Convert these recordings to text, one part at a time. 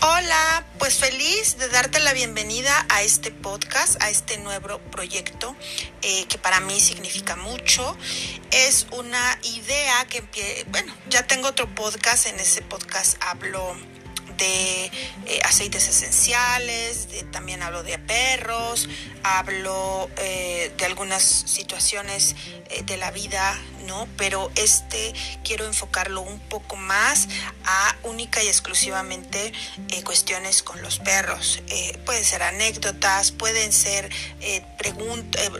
Hola, pues feliz de darte la bienvenida a este podcast, a este nuevo proyecto eh, que para mí significa mucho. Es una idea que, bueno, ya tengo otro podcast, en ese podcast hablo de eh, aceites esenciales, de, también hablo de perros, hablo eh, de algunas situaciones de la vida ¿no? Pero este quiero enfocarlo un poco más a única y exclusivamente eh, cuestiones con los perros. Eh, pueden ser anécdotas, pueden ser eh,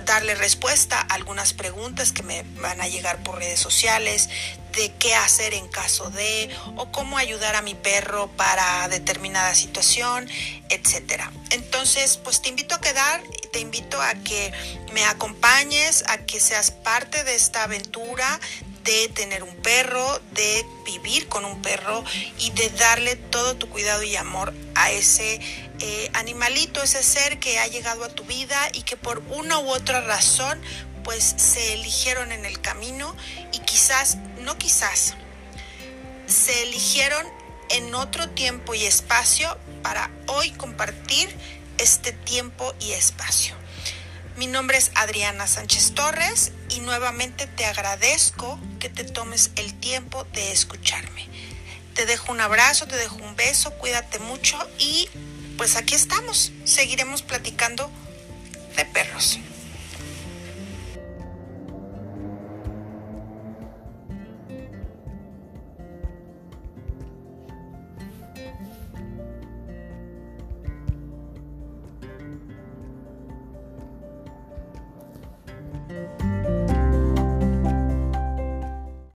darle respuesta a algunas preguntas que me van a llegar por redes sociales de qué hacer en caso de o cómo ayudar a mi perro para determinada situación, etcétera. Entonces, pues te invito a quedar, te invito a que me acompañes, a que seas parte de esta aventura de tener un perro, de vivir con un perro y de darle todo tu cuidado y amor a ese eh, animalito, ese ser que ha llegado a tu vida y que por una u otra razón pues se eligieron en el camino quizás, no quizás, se eligieron en otro tiempo y espacio para hoy compartir este tiempo y espacio. Mi nombre es Adriana Sánchez Torres y nuevamente te agradezco que te tomes el tiempo de escucharme. Te dejo un abrazo, te dejo un beso, cuídate mucho y pues aquí estamos. Seguiremos platicando de perros.